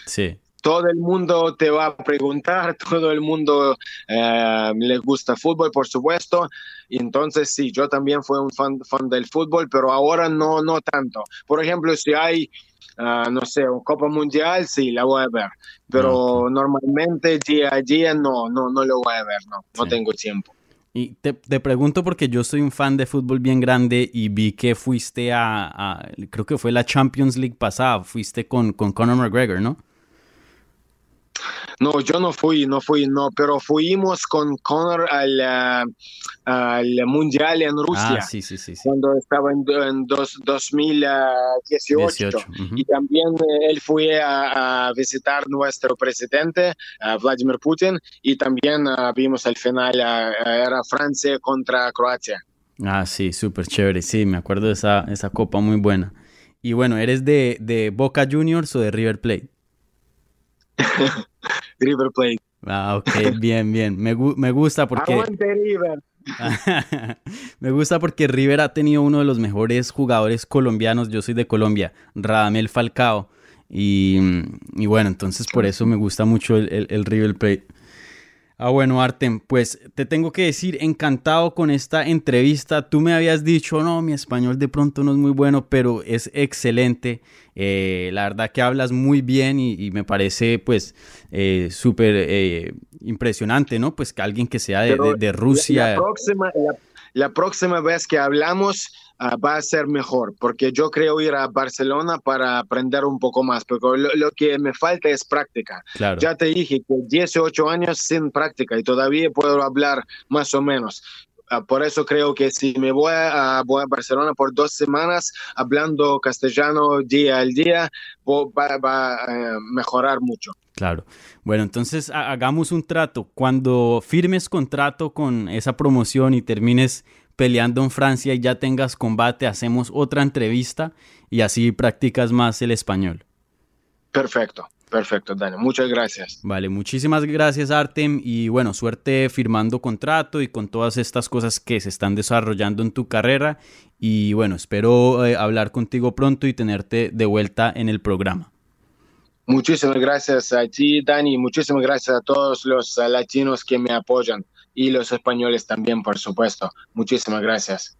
Sí. Todo el mundo te va a preguntar, todo el mundo eh, le gusta fútbol, por supuesto. Entonces sí, yo también fui un fan, fan del fútbol, pero ahora no, no tanto. Por ejemplo, si hay ah, no sé, un Copa Mundial, sí, la voy a ver, pero normalmente día a día no, no, no lo voy a ver, no, no tengo tiempo. Y te, pregunto porque yo soy un fan de fútbol bien grande y vi que fuiste a, creo que fue la Champions League pasada, fuiste con, con Conor McGregor, ¿no? No, yo no fui, no fui, no, pero fuimos con Conor al, eh, al Mundial en Rusia. Ah, sí, sí, sí, Cuando estaba en, en dos, 2018. Y también eh, él fue a, visitar nuestro presidente, Vladimir Putin, y también ah, vimos al final, ah, era Francia contra Croacia. Ah, sí, súper chévere. Sí, me acuerdo de esa, esa copa muy buena. Y bueno, ¿eres de, de Boca Juniors o de River Plate? River Plate. Ah, ok, bien, bien. Me, me gusta porque... River. me gusta porque River ha tenido uno de los mejores jugadores colombianos. Yo soy de Colombia, Radamel Falcao. Y, y bueno, entonces por eso me gusta mucho el, el River Plate. Ah, bueno, Artem, pues te tengo que decir, encantado con esta entrevista. Tú me habías dicho, no, mi español de pronto no es muy bueno, pero es excelente. Eh, la verdad que hablas muy bien y, me parece pues eh, súper eh, impresionante, ¿no? Pues que alguien que sea de, Rusia. próxima, la próxima vez que hablamos Ah, va a ser mejor, porque yo creo ir a Barcelona para aprender un poco más, porque lo, que me falta es práctica. Ya te dije que 18 años sin práctica y todavía puedo hablar más o menos. Ah, por eso creo que si me voy a, voy a Barcelona por dos semanas hablando castellano día al día, va, a eh, mejorar mucho. Claro. Bueno, entonces hagamos un trato. Cuando firmes contrato con esa promoción y termines peleando en Francia y ya tengas combate, hacemos otra entrevista y así practicas más el español. Perfecto. Perfecto, Dani. Muchas gracias. Vale, muchísimas gracias, Artem. Y bueno, suerte firmando contrato y con todas estas cosas que se están desarrollando en tu carrera. Y bueno, espero eh, hablar contigo pronto y tenerte de vuelta en el programa. Muchísimas gracias a ti, Dani. Muchísimas gracias a todos los eh, latinos que me apoyan y los españoles también, por supuesto. Muchísimas gracias.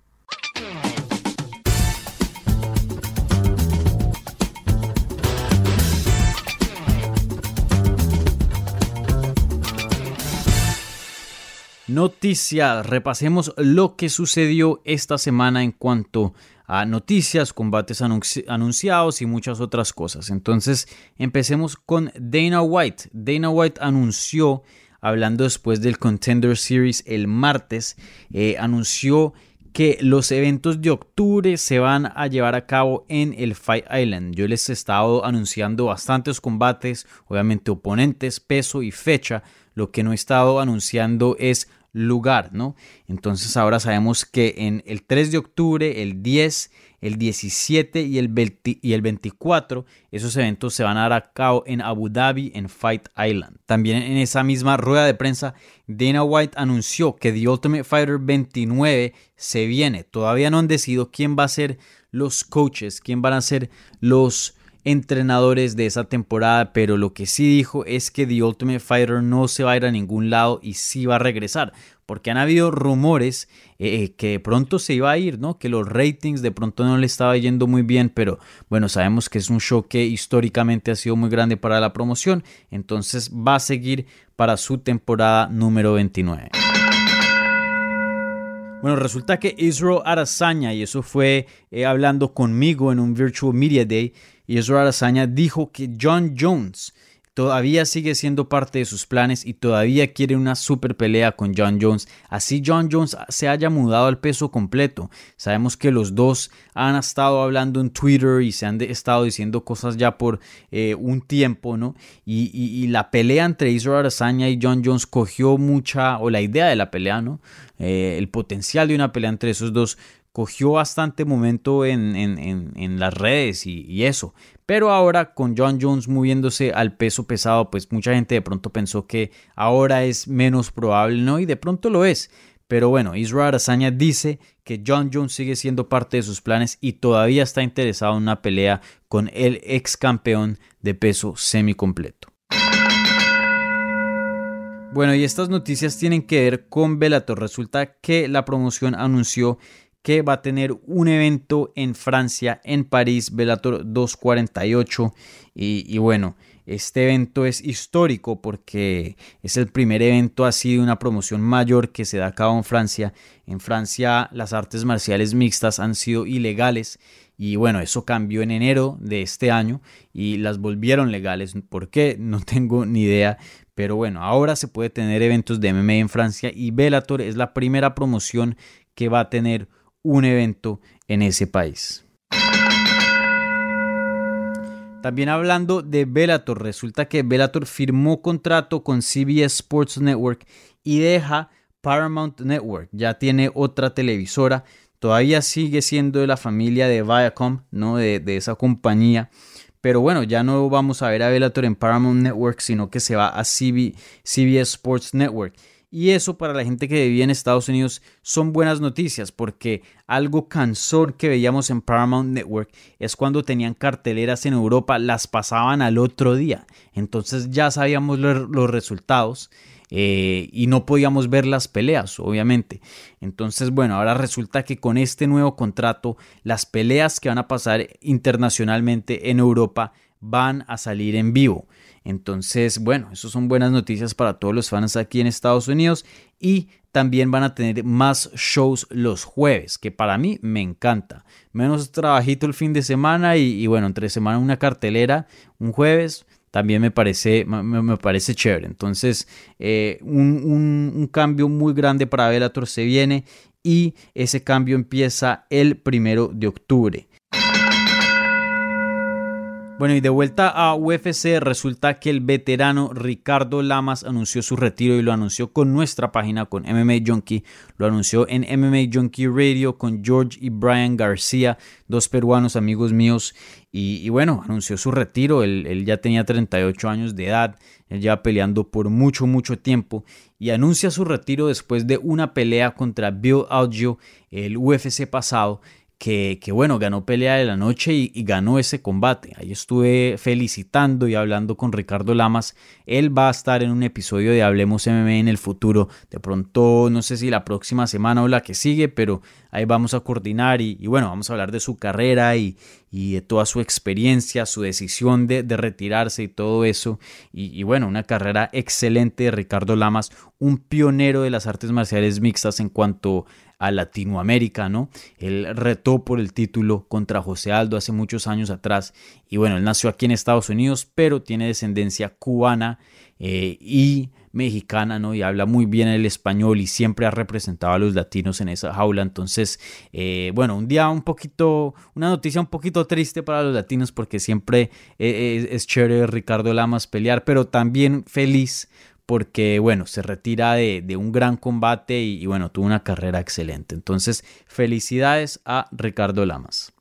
Noticias, repasemos lo que sucedió esta semana en cuanto a noticias, combates anunciados y muchas otras cosas. Entonces, empecemos con Dana White. Dana White anunció hablando después del Contender Series el martes, eh, anunció que los eventos de octubre se van a llevar a cabo en el Fight Island. Yo les he estado anunciando bastantes combates, obviamente oponentes, peso y fecha. Lo que no he estado anunciando es lugar, ¿no? Entonces ahora sabemos que en el 3 de octubre, el 10 el 17 y el, y el 24. Esos eventos se van a dar a cabo en Abu Dhabi, en Fight Island. También en esa misma rueda de prensa, Dana White anunció que The Ultimate Fighter 29 se viene. Todavía no han decidido quién va a ser los coaches, quién van a ser los entrenadores de esa temporada, pero lo que sí dijo es que The Ultimate Fighter no se va a ir a ningún lado y sí va a regresar porque han habido rumores eh, eh, que pronto se iba a ir, ¿no? Que los ratings de pronto no le estaba yendo muy bien, pero bueno, sabemos que es un show que históricamente ha sido muy grande para la promoción, entonces va a seguir para su temporada número 29. Bueno, resulta que Israel Arazaña, y eso fue eh, hablando conmigo en un Virtual Media Day, Israel Arazaña dijo que John Jones todavía sigue siendo parte de sus planes y todavía quiere una super pelea con John Jones. Así John Jones se haya mudado al peso completo. Sabemos que los dos han estado hablando en Twitter y se han estado diciendo cosas ya por eh, un tiempo, ¿no? Y, la pelea entre Israel Arazaña y John Jones cogió mucha, o la idea de la pelea, ¿no? Eh, el potencial de una pelea entre esos dos cogió bastante momento en, las redes y, eso. Pero ahora con John Jones moviéndose al peso pesado, pues mucha gente de pronto pensó que ahora es menos probable, ¿no? Y de pronto lo es. Pero bueno, Israel Arazaña dice que John Jones sigue siendo parte de sus planes y todavía está interesado en una pelea con el ex campeón de peso semicompleto. Bueno, y estas noticias tienen que ver con Bellator. Resulta que la promoción anunció que va a tener un evento en Francia, en París, Velator 248. Y, bueno, este evento es histórico porque es el primer evento así de una promoción mayor que se da a cabo en Francia. En Francia las artes marciales mixtas han sido ilegales y bueno, eso cambió en enero de este año y las volvieron legales. ¿Por qué? No tengo ni idea. Pero bueno, ahora se puede tener eventos de MMA en Francia y Bellator es la primera promoción que va a tener un evento en ese país. También hablando de Bellator, resulta que Bellator firmó contrato con CBS Sports Network y deja Paramount Network. Ya tiene otra televisora. Todavía sigue siendo de la familia de Viacom, ¿no? De, esa compañía. Pero bueno, ya no vamos a ver a Bellator en Paramount Network, sino que se va a CBS Sports Network. Y eso para la gente que vivía en Estados Unidos son buenas noticias porque algo cansón que veíamos en Paramount Network es cuando tenían carteleras en Europa, las pasaban al otro día. Entonces ya sabíamos los resultados eh, y no podíamos ver las peleas, obviamente. Entonces, bueno, ahora resulta que con este nuevo contrato, las peleas que van a pasar internacionalmente en Europa van a salir en vivo. Entonces, bueno, eso son buenas noticias para todos los fans aquí en Estados Unidos y también van a tener más shows los jueves, que para mí me encanta. Menos trabajito el fin de semana y, bueno, entre semana una cartelera, un jueves, también me parece, me, parece chévere. Entonces, eh, un, cambio muy grande para Bellator se viene y ese cambio empieza el primero de octubre. Bueno, y de vuelta a UFC, resulta que el veterano Ricardo Lamas anunció su retiro y lo anunció con nuestra página, con MMA Junkie. Lo anunció en MMA Junkie Radio con George y Brian García, dos peruanos amigos míos. Y, bueno, anunció su retiro. Él, ya tenía 38 años de edad. Él ya peleando por mucho, mucho tiempo. Y anuncia su retiro después de una pelea contra Bill Algeo el UFC pasado que, bueno, ganó pelea de la noche y, ganó ese combate. Ahí estuve felicitando y hablando con Ricardo Lamas. Él va a estar en un episodio de Hablemos MMA en el futuro. De pronto, no sé si la próxima semana o la que sigue, pero ahí vamos a coordinar y, bueno, vamos a hablar de su carrera y, de toda su experiencia, su decisión de, retirarse y todo eso. Y, y, bueno, una carrera excelente de Ricardo Lamas, un pionero de las artes marciales mixtas en cuanto a Latinoamérica, ¿no? Él retó por el título contra José Aldo hace muchos años atrás y bueno, él nació aquí en Estados Unidos, pero tiene descendencia cubana eh, y mexicana, ¿no? Y habla muy bien el español y siempre ha representado a los latinos en esa jaula. Entonces, eh, bueno, un día un poquito, una noticia un poquito triste para los latinos porque siempre eh, es chévere Ricardo Lamas pelear, pero también feliz porque, bueno, se retira de, un gran combate y, bueno, tuvo una carrera excelente. Entonces, felicidades a Ricardo Lamas.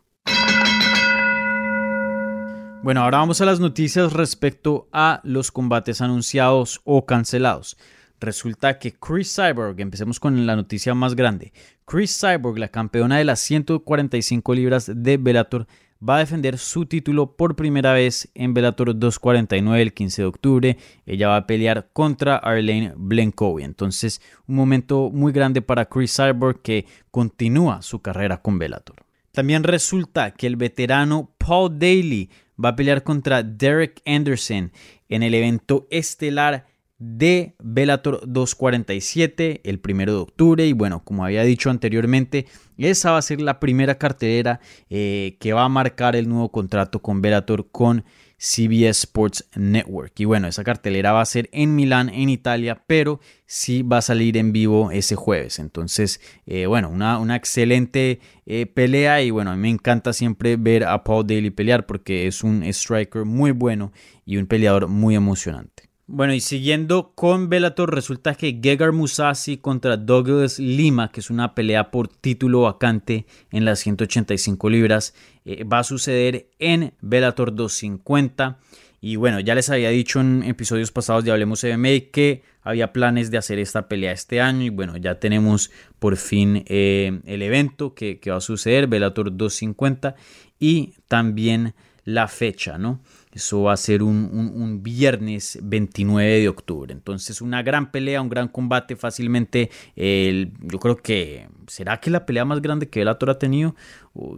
Bueno, ahora vamos a las noticias respecto a los combates anunciados o cancelados. Resulta que Chris Cyborg, empecemos con la noticia más grande. Chris Cyborg, la campeona de las 145 libras de Bellator, va a defender su título por primera vez en Bellator 249 el 15 de octubre. Ella va a pelear contra Arlene Blenkovi. Entonces, un momento muy grande para Chris Cyborg que continúa su carrera con Bellator. También resulta que el veterano Paul Daly va a pelear contra Derek Anderson en el evento estelar de Bellator 247 el primero de octubre y bueno como había dicho anteriormente esa va a ser la primera cartelera eh, que va a marcar el nuevo contrato con Bellator con CBS Sports Network. Y bueno, esa cartelera va a ser en Milán, en Italia, pero sí va a salir en vivo ese jueves. Entonces, eh, bueno, una, una excelente eh, pelea y bueno, a mí me encanta siempre ver a Paul Daly pelear porque es un striker muy bueno y un peleador muy emocionante. Bueno, y siguiendo con Bellator, resulta que Gegard Musasi contra Douglas Lima, que es una pelea por título vacante en las 185 libras, eh, va a suceder en Bellator 250. Y bueno, ya les había dicho en episodios pasados de Hablemos MMA que había planes de hacer esta pelea este año. Y bueno, ya tenemos por fin eh, el evento que, que va a suceder, Bellator 250. Y también la fecha, ¿no? Eso va a ser un, viernes 29 de octubre. Entonces, una gran pelea, un gran combate. Fácilmente, yo creo que. ¿Será que la pelea más grande que Bellator ha tenido?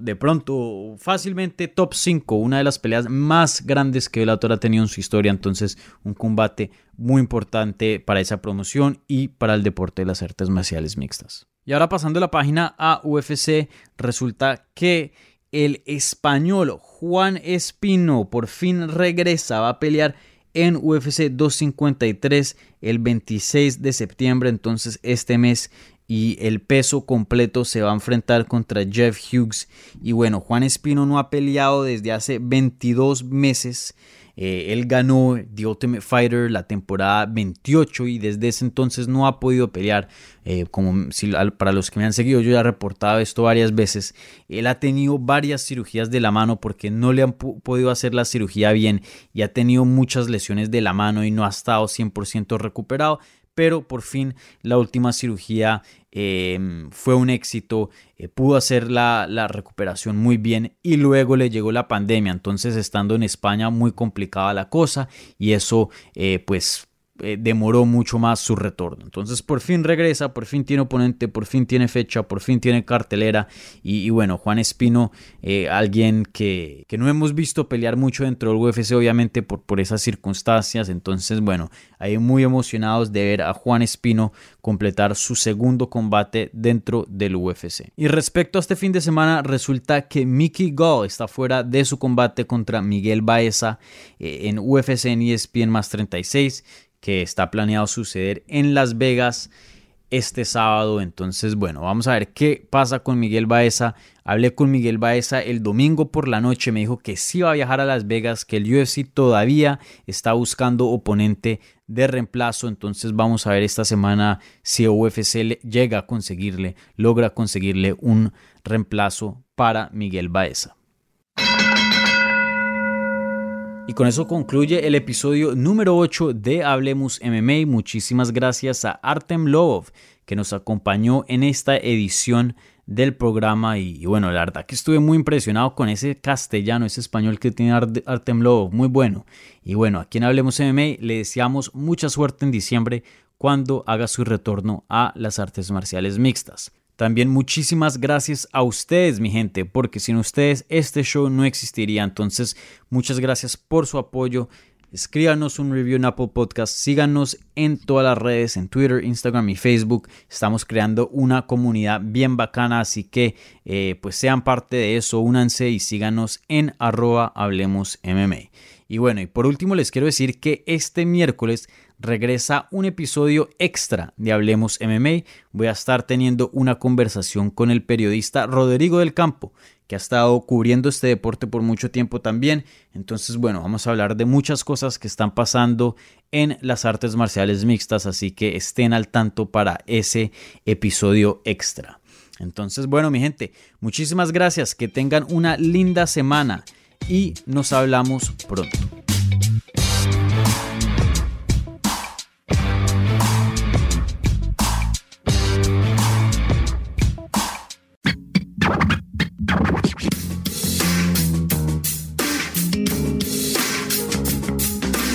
De pronto, fácilmente top 5. Una de las peleas más grandes que Bellator ha tenido en su historia. Entonces, un combate muy importante para esa promoción y para el deporte de las artes marciales mixtas. Y ahora pasando la página a UFC, resulta que el español Juan Espino por fin regresa, va a pelear en UFC 253 el 26 de septiembre, entonces este mes y el peso completo se va a enfrentar contra Jeff Hughes. Y bueno, Juan Espino no ha peleado desde hace 22 meses eh, él ganó The Ultimate Fighter la temporada 28 y desde ese entonces no ha podido pelear. Eh, como si, para los que me han seguido, yo ya he reportado esto varias veces. Él ha tenido varias cirugías de la mano porque no le han podido hacer la cirugía bien y ha tenido muchas lesiones de la mano y no ha estado 100% recuperado pero por fin la última cirugía em, fue un éxito, eh, pudo hacer la, la, recuperación muy bien y luego le llegó la pandemia, entonces estando en España muy complicada la cosa y eso eh, pues eh, demoró mucho más su retorno. Entonces por fin regresa, por fin tiene oponente, por fin tiene fecha, por fin tiene cartelera. Y, bueno, Juan Espino, eh, alguien que, no hemos visto pelear mucho dentro del UFC, obviamente por, por esas circunstancias. Entonces bueno, ahí muy emocionados de ver a Juan Espino completar su segundo combate dentro del UFC. Y respecto a este fin de semana, resulta que Mickey Gall está fuera de su combate contra Miguel Baeza eh, en UFC en ESPN más 36 que está planeado suceder en Las Vegas este sábado. Entonces, bueno, vamos a ver qué pasa con Miguel Baeza. Hablé con Miguel Baeza el domingo por la noche, me dijo que sí va a viajar a Las Vegas, que el UFC todavía está buscando oponente de reemplazo. Entonces vamos a ver esta semana si UFC llega a conseguirle, logra conseguirle un reemplazo para Miguel Baeza. Y con eso concluye el episodio número 8 de Hablemos MMA. Muchísimas gracias a Artem Lobov que nos acompañó en esta edición del programa y, bueno, la verdad que estuve muy impresionado con ese castellano, ese español que tiene Artem Lobov, muy bueno. Y bueno, aquí en Hablemos MMA le deseamos mucha suerte en diciembre cuando haga su retorno a las artes marciales mixtas. También muchísimas gracias a ustedes, mi gente, porque sin ustedes este show no existiría. Entonces, muchas gracias por su apoyo. Escríbanos un review en Apple Podcast, síganos en todas las redes, en Twitter, Instagram y Facebook. Estamos creando una comunidad bien bacana, así que eh, pues sean parte de eso, únanse y síganos en arroba hablemos. Y bueno, y por último les quiero decir que este miércoles regresa un episodio extra de Hablemos MMA. Voy a estar teniendo una conversación con el periodista Rodrigo del Campo, que ha estado cubriendo este deporte por mucho tiempo también. Entonces, bueno, vamos a hablar de muchas cosas que están pasando en las artes marciales mixtas, así que estén al tanto para ese episodio extra. Entonces, bueno, mi gente, muchísimas gracias, que tengan una linda semana y nos hablamos pronto.